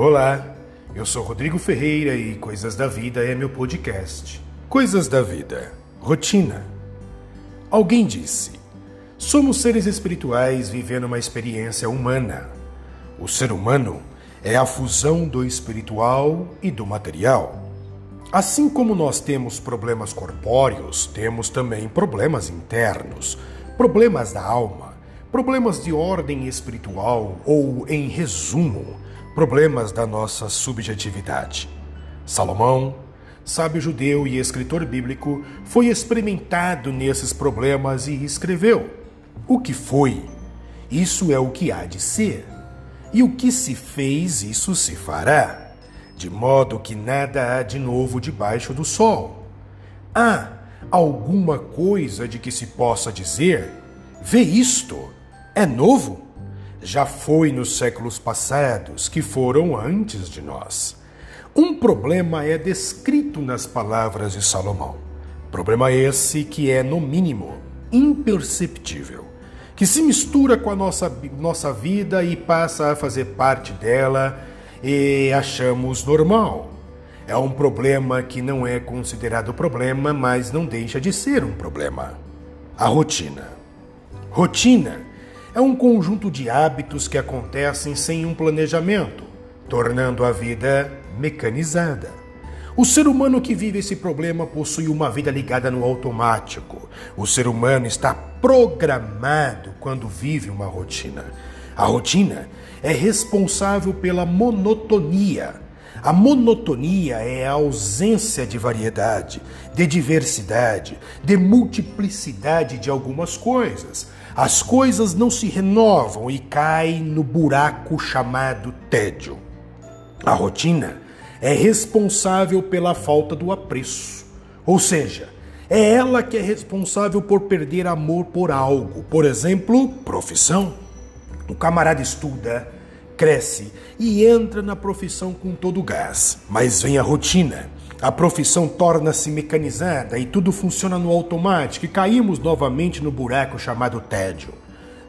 Olá, eu sou Rodrigo Ferreira e Coisas da Vida é meu podcast. Coisas da Vida, rotina. Alguém disse: somos seres espirituais vivendo uma experiência humana. O ser humano é a fusão do espiritual e do material. Assim como nós temos problemas corpóreos, temos também problemas internos, problemas da alma, problemas de ordem espiritual ou, em resumo, problemas da nossa subjetividade. Salomão, sábio judeu e escritor bíblico, foi experimentado nesses problemas e escreveu: O que foi, isso é o que há de ser, e o que se fez, isso se fará de modo que nada há de novo debaixo do sol. Há alguma coisa de que se possa dizer: vê isto, é novo? Já foi nos séculos passados, que foram antes de nós. Um problema é descrito nas palavras de Salomão. Problema esse que é, no mínimo, imperceptível, que se mistura com a nossa, nossa vida e passa a fazer parte dela e achamos normal. É um problema que não é considerado problema, mas não deixa de ser um problema. A rotina. Rotina é um conjunto de hábitos que acontecem sem um planejamento, tornando a vida mecanizada. O ser humano que vive esse problema possui uma vida ligada no automático. O ser humano está programado quando vive uma rotina. A rotina é responsável pela monotonia. A monotonia é a ausência de variedade, de diversidade, de multiplicidade de algumas coisas. As coisas não se renovam e caem no buraco chamado tédio. A rotina é responsável pela falta do apreço. Ou seja, é ela que é responsável por perder amor por algo, por exemplo, profissão. O camarada estuda, cresce e entra na profissão com todo o gás. Mas vem a rotina. A profissão torna-se mecanizada e tudo funciona no automático e caímos novamente no buraco chamado tédio.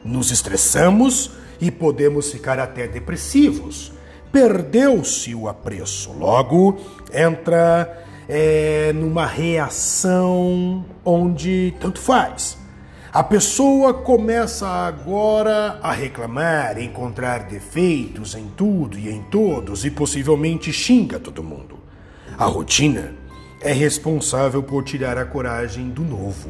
Nos estressamos e podemos ficar até depressivos. Perdeu-se o apreço. Logo, entra é, numa reação onde tanto faz. A pessoa começa agora a reclamar, encontrar defeitos em tudo e em todos e possivelmente xinga todo mundo. A rotina é responsável por tirar a coragem do novo.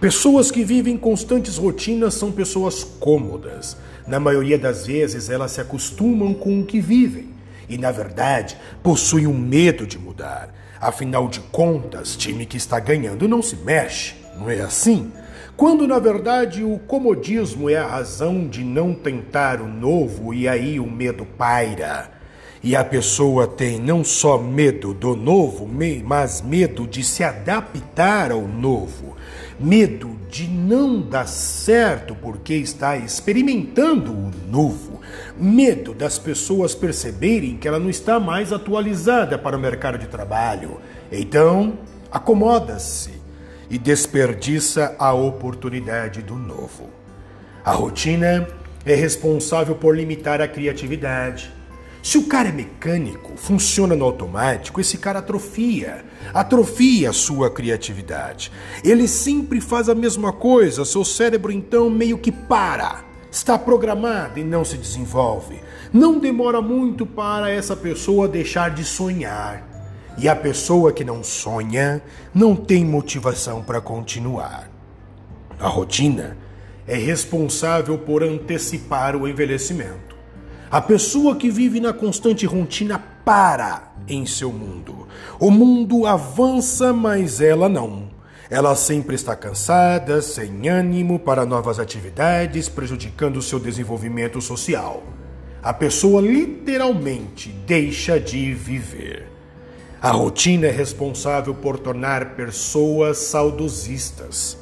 Pessoas que vivem constantes rotinas são pessoas cômodas. Na maioria das vezes, elas se acostumam com o que vivem e, na verdade, possuem um medo de mudar. Afinal de contas, time que está ganhando não se mexe, não é assim? quando na verdade o comodismo é a razão de não tentar o novo e aí o medo paira. E a pessoa tem não só medo do novo, mas medo de se adaptar ao novo, medo de não dar certo porque está experimentando o novo, medo das pessoas perceberem que ela não está mais atualizada para o mercado de trabalho. Então, acomoda-se e desperdiça a oportunidade do novo. A rotina é responsável por limitar a criatividade. Se o cara é mecânico, funciona no automático, esse cara atrofia, atrofia a sua criatividade. Ele sempre faz a mesma coisa, seu cérebro então meio que para. Está programado e não se desenvolve. Não demora muito para essa pessoa deixar de sonhar. E a pessoa que não sonha não tem motivação para continuar. A rotina é responsável por antecipar o envelhecimento. A pessoa que vive na constante rotina para em seu mundo. O mundo avança, mas ela não. Ela sempre está cansada, sem ânimo para novas atividades, prejudicando seu desenvolvimento social. A pessoa literalmente deixa de viver. A rotina é responsável por tornar pessoas saudosistas.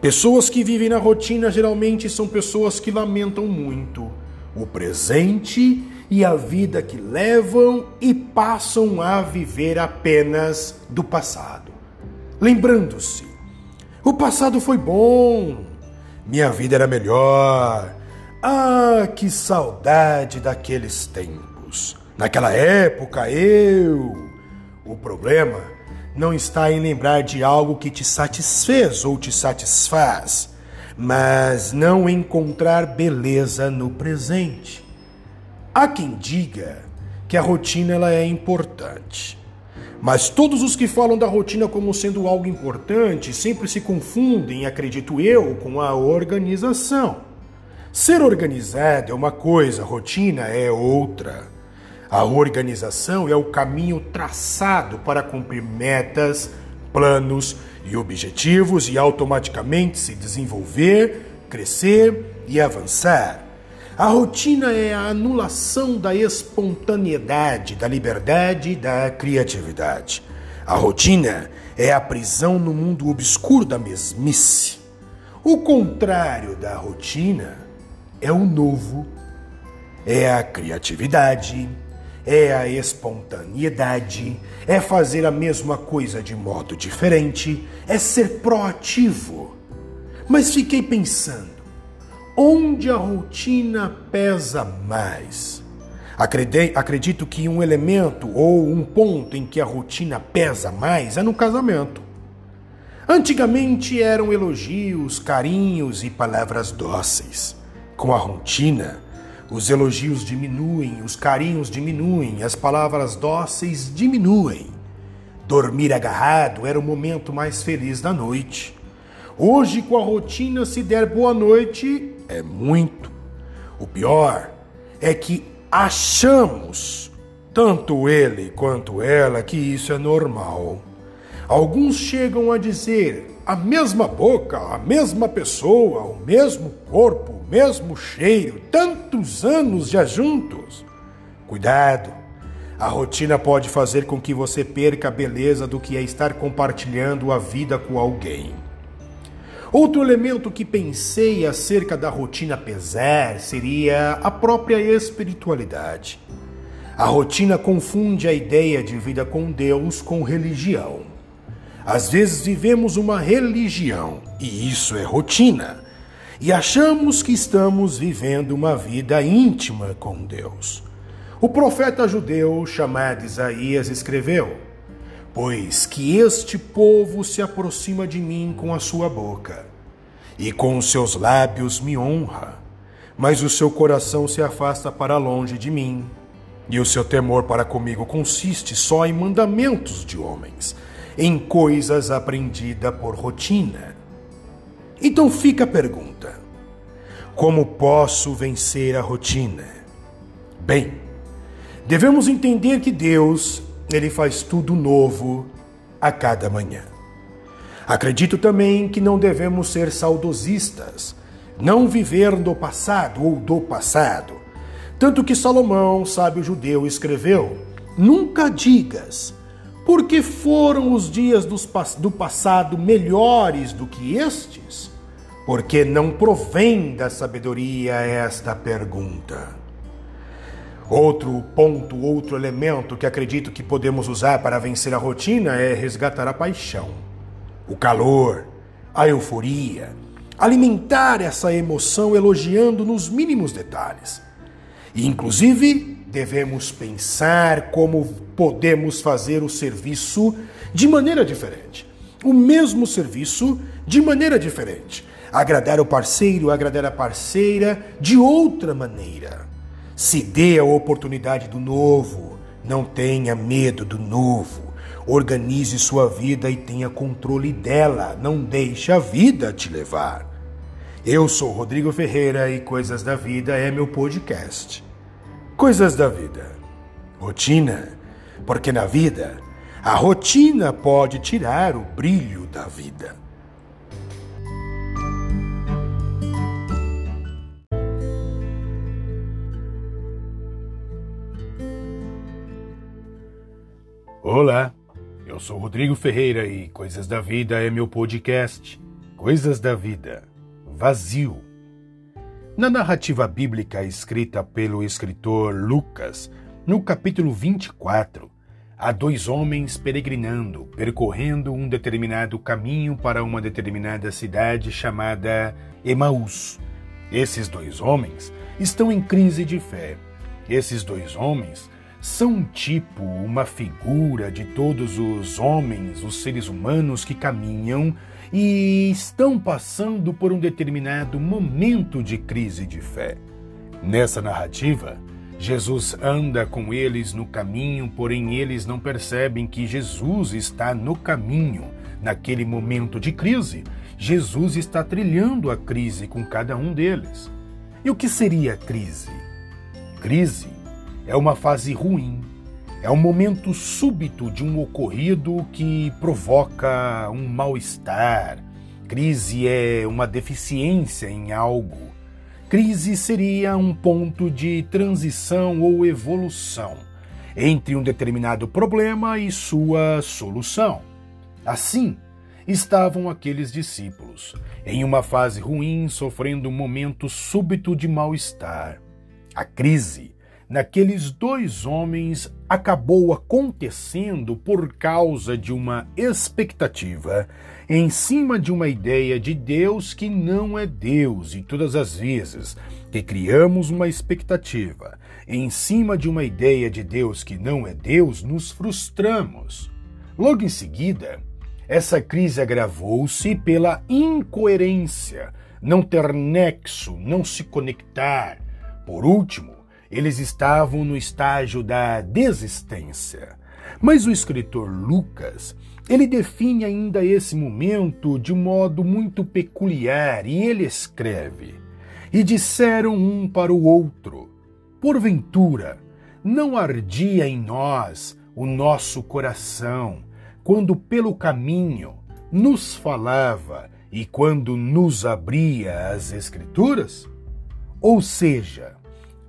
Pessoas que vivem na rotina geralmente são pessoas que lamentam muito o presente e a vida que levam e passam a viver apenas do passado. Lembrando-se, o passado foi bom, minha vida era melhor. Ah, que saudade daqueles tempos. Naquela época, eu. O problema não está em lembrar de algo que te satisfez ou te satisfaz, mas não encontrar beleza no presente. Há quem diga que a rotina ela é importante. Mas todos os que falam da rotina como sendo algo importante sempre se confundem, acredito eu, com a organização. Ser organizado é uma coisa, rotina é outra. A organização é o caminho traçado para cumprir metas, planos e objetivos e automaticamente se desenvolver, crescer e avançar. A rotina é a anulação da espontaneidade, da liberdade e da criatividade. A rotina é a prisão no mundo obscuro da mesmice. O contrário da rotina é o novo, é a criatividade, é a espontaneidade, é fazer a mesma coisa de modo diferente, é ser proativo. Mas fiquei pensando, onde a rotina pesa mais? Acredito que um elemento ou um ponto em que a rotina pesa mais é no casamento. Antigamente eram elogios, carinhos e palavras dóceis. Com a rotina, os elogios diminuem, os carinhos diminuem, as palavras dóceis diminuem. Dormir agarrado era o momento mais feliz da noite. Hoje, com a rotina, se der boa noite, é muito. O pior é que achamos, tanto ele quanto ela, que isso é normal. Alguns chegam a dizer: a mesma boca, a mesma pessoa, o mesmo corpo, o mesmo cheiro, tantos anos já juntos. Cuidado! A rotina pode fazer com que você perca a beleza do que é estar compartilhando a vida com alguém. Outro elemento que pensei acerca da rotina pesar seria a própria espiritualidade. A rotina confunde a ideia de vida com Deus com religião. Às vezes vivemos uma religião, e isso é rotina, e achamos que estamos vivendo uma vida íntima com Deus. O profeta judeu chamado Isaías escreveu: Pois que este povo se aproxima de mim com a sua boca, e com os seus lábios me honra, mas o seu coração se afasta para longe de mim, e o seu temor para comigo consiste só em mandamentos de homens em coisas aprendidas por rotina. Então fica a pergunta: como posso vencer a rotina? Bem, devemos entender que Deus, ele faz tudo novo a cada manhã. Acredito também que não devemos ser saudosistas, não viver do passado ou do passado. Tanto que Salomão, sábio judeu, escreveu: Nunca digas, porque foram os dias do passado melhores do que estes? Porque não provém da sabedoria esta pergunta. Outro ponto, outro elemento que acredito que podemos usar para vencer a rotina é resgatar a paixão, o calor, a euforia, alimentar essa emoção elogiando nos mínimos detalhes. E, inclusive, devemos pensar como podemos fazer o serviço de maneira diferente. O mesmo serviço de maneira diferente. Agradar o parceiro, agradar a parceira de outra maneira. Se dê a oportunidade do novo. Não tenha medo do novo. Organize sua vida e tenha controle dela. Não deixe a vida te levar. Eu sou Rodrigo Ferreira e Coisas da Vida é meu podcast. Coisas da vida. Rotina. Porque na vida, a rotina pode tirar o brilho da vida. Olá, eu sou Rodrigo Ferreira e Coisas da Vida é meu podcast. Coisas da Vida. Vazio na narrativa bíblica escrita pelo escritor Lucas, no capítulo 24, há dois homens peregrinando, percorrendo um determinado caminho para uma determinada cidade chamada Emaús. Esses dois homens estão em crise de fé. Esses dois homens são um tipo, uma figura de todos os homens, os seres humanos que caminham e estão passando por um determinado momento de crise de fé. Nessa narrativa, Jesus anda com eles no caminho, porém eles não percebem que Jesus está no caminho. Naquele momento de crise, Jesus está trilhando a crise com cada um deles. E o que seria crise? Crise é uma fase ruim, é um momento súbito de um ocorrido que provoca um mal-estar. Crise é uma deficiência em algo. Crise seria um ponto de transição ou evolução entre um determinado problema e sua solução. Assim, estavam aqueles discípulos, em uma fase ruim, sofrendo um momento súbito de mal-estar. A crise naqueles dois homens acabou acontecendo por causa de uma expectativa em cima de uma ideia de Deus que não é Deus, e todas as vezes que criamos uma expectativa em cima de uma ideia de Deus que não é Deus, nos frustramos. Logo em seguida, essa crise agravou-se pela incoerência, não ter nexo, não se conectar. Por último, eles estavam no estágio da desistência. Mas o escritor Lucas, ele define ainda esse momento de um modo muito peculiar e ele escreve: E disseram um para o outro: Porventura, não ardia em nós o nosso coração, quando pelo caminho nos falava e quando nos abria as Escrituras? Ou seja,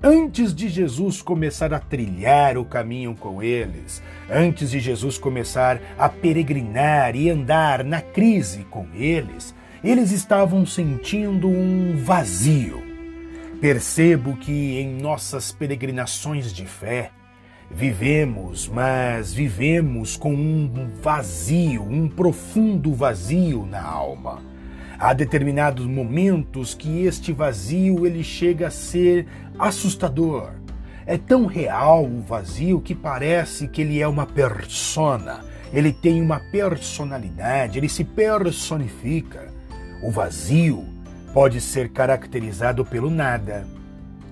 Antes de Jesus começar a trilhar o caminho com eles, antes de Jesus começar a peregrinar e andar na crise com eles, eles estavam sentindo um vazio. Percebo que em nossas peregrinações de fé, vivemos, mas vivemos com um vazio, um profundo vazio na alma. Há determinados momentos que este vazio ele chega a ser assustador. É tão real o vazio que parece que ele é uma persona. Ele tem uma personalidade, ele se personifica. O vazio pode ser caracterizado pelo nada.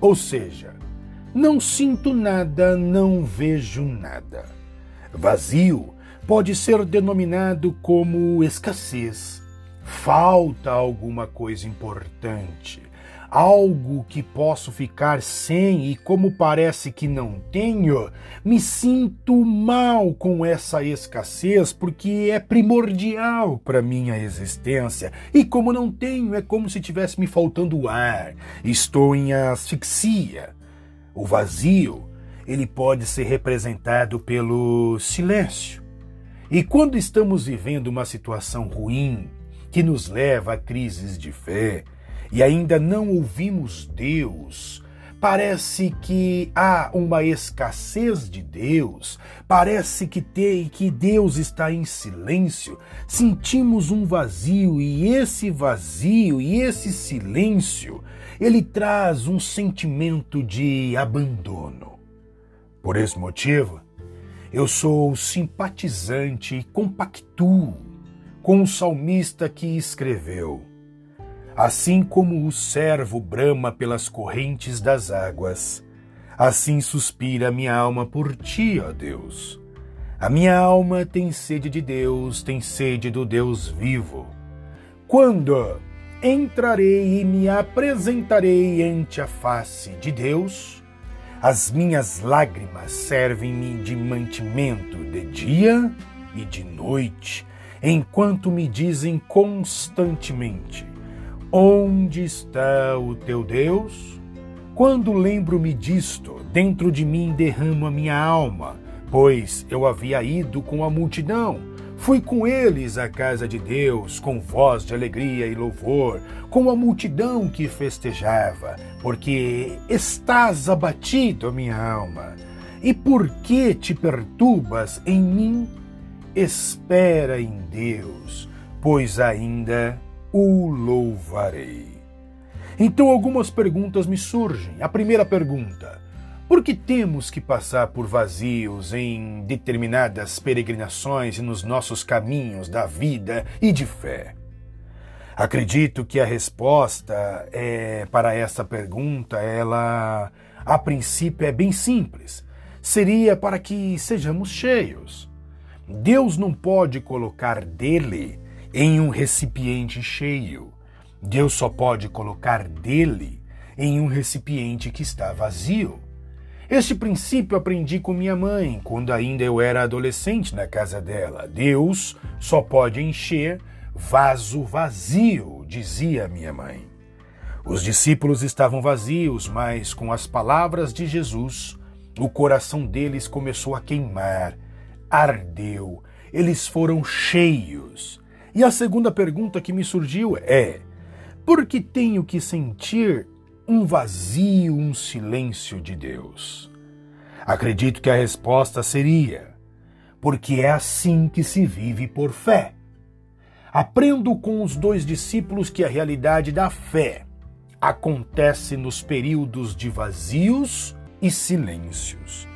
Ou seja, não sinto nada, não vejo nada. Vazio pode ser denominado como escassez falta alguma coisa importante, algo que posso ficar sem e como parece que não tenho, me sinto mal com essa escassez porque é primordial para minha existência e como não tenho é como se tivesse me faltando ar, estou em asfixia. O vazio, ele pode ser representado pelo silêncio. E quando estamos vivendo uma situação ruim, que nos leva a crises de fé e ainda não ouvimos Deus. Parece que há uma escassez de Deus, parece que tem que Deus está em silêncio. Sentimos um vazio e esse vazio e esse silêncio, ele traz um sentimento de abandono. Por esse motivo, eu sou simpatizante e compactuo com o salmista que escreveu: Assim como o servo brama pelas correntes das águas, assim suspira minha alma por ti, ó Deus. A minha alma tem sede de Deus, tem sede do Deus vivo. Quando entrarei e me apresentarei ante a face de Deus, as minhas lágrimas servem-me de mantimento de dia e de noite enquanto me dizem constantemente: Onde está o teu Deus? Quando lembro-me disto, dentro de mim derramo a minha alma, pois eu havia ido com a multidão. Fui com eles à casa de Deus, com voz de alegria e louvor, com a multidão que festejava, porque estás abatido, minha alma. E por que te perturbas em mim? Espera em Deus, pois ainda o louvarei. Então algumas perguntas me surgem. A primeira pergunta: Por que temos que passar por vazios em determinadas peregrinações e nos nossos caminhos da vida e de fé? Acredito que a resposta é, para essa pergunta, ela a princípio é bem simples. Seria para que sejamos cheios. Deus não pode colocar dele em um recipiente cheio. Deus só pode colocar dele em um recipiente que está vazio. Este princípio aprendi com minha mãe quando ainda eu era adolescente na casa dela. Deus só pode encher vaso vazio, dizia minha mãe. Os discípulos estavam vazios, mas com as palavras de Jesus, o coração deles começou a queimar, ardeu, eles foram cheios. E a segunda pergunta que me surgiu é: por que tenho que sentir um vazio, um silêncio de Deus? Acredito que a resposta seria: porque é assim que se vive por fé. Aprendo com os dois discípulos que a realidade da fé acontece nos períodos de vazios e silêncios.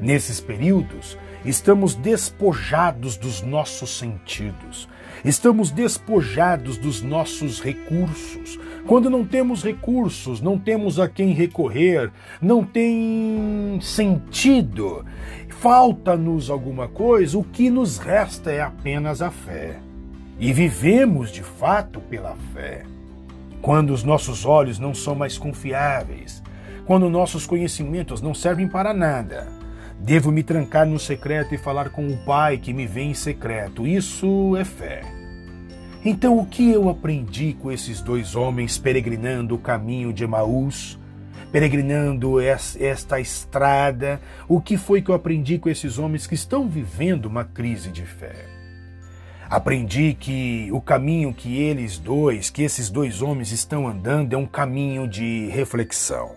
Nesses períodos, estamos despojados dos nossos sentidos, estamos despojados dos nossos recursos. Quando não temos recursos, não temos a quem recorrer, não tem sentido, falta-nos alguma coisa, o que nos resta é apenas a fé. E vivemos de fato pela fé. Quando os nossos olhos não são mais confiáveis, quando nossos conhecimentos não servem para nada, devo me trancar no secreto e falar com o Pai que me vê em secreto. Isso é fé. Então, o que eu aprendi com esses dois homens peregrinando o caminho de Emaús? Peregrinando esta estrada, o que foi que eu aprendi com esses homens que estão vivendo uma crise de fé? Aprendi que o caminho que eles dois, que esses dois homens estão andando, é um caminho de reflexão,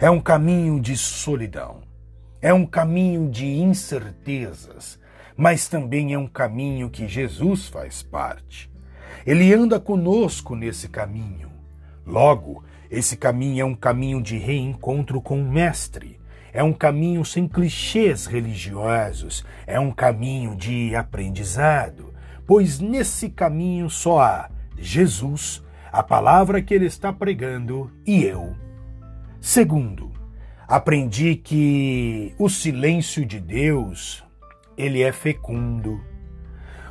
é um caminho de solidão, é um caminho de incertezas, mas também é um caminho que Jesus faz parte. Ele anda conosco nesse caminho. Logo, esse caminho é um caminho de reencontro com o Mestre. É um caminho sem clichês religiosos, é um caminho de aprendizado, pois nesse caminho só há Jesus, a palavra que ele está pregando, e eu. Segundo, aprendi que o silêncio de Deus, ele é fecundo.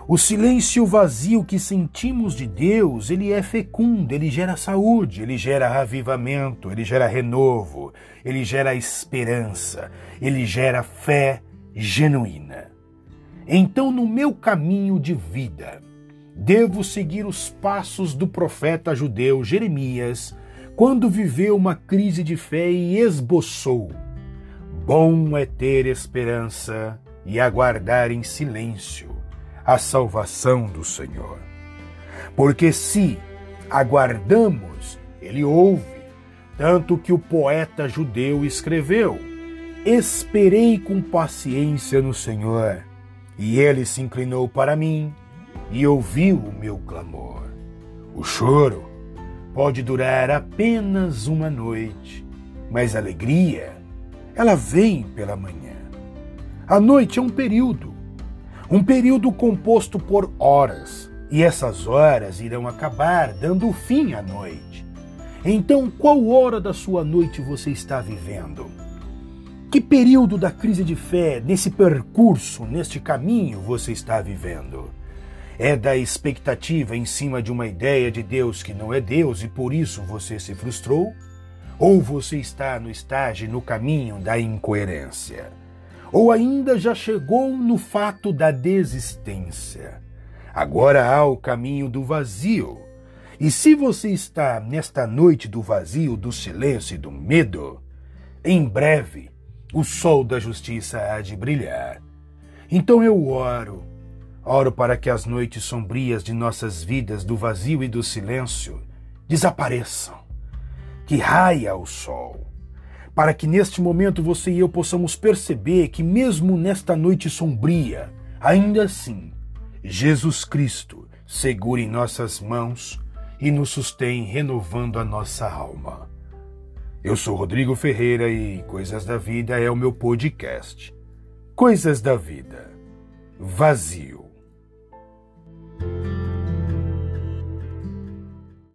O silêncio vazio que sentimos de Deus, ele é fecundo, ele gera saúde, ele gera avivamento, ele gera renovo, ele gera esperança, ele gera fé genuína. Então, no meu caminho de vida, devo seguir os passos do profeta judeu Jeremias, quando viveu uma crise de fé e esboçou: Bom é ter esperança e aguardar em silêncio a salvação do Senhor. Porque se aguardamos, ele ouve, tanto que o poeta judeu escreveu: Esperei com paciência no Senhor e ele se inclinou para mim e ouviu o meu clamor. O choro pode durar apenas uma noite, mas a alegria, ela vem pela manhã. A noite é um período, um período composto por horas, e essas horas irão acabar dando fim à noite. Então, qual hora da sua noite você está vivendo? Que período da crise de fé, nesse percurso, neste caminho você está vivendo? É da expectativa em cima de uma ideia de Deus que não é Deus e por isso você se frustrou? Ou você está no estágio, no caminho da incoerência? Ou ainda já chegou no fato da desistência? Agora há o caminho do vazio. E se você está nesta noite do vazio, do silêncio e do medo, em breve o sol da justiça há de brilhar. Então eu oro, oro para que as noites sombrias de nossas vidas, do vazio e do silêncio, desapareçam, que raia o sol, para que neste momento você e eu possamos perceber que, mesmo nesta noite sombria, ainda assim, Jesus Cristo segura em nossas mãos e nos sustém, renovando a nossa alma. Eu sou Rodrigo Ferreira e Coisas da Vida é o meu podcast. Coisas da Vida. Vazio. Bye.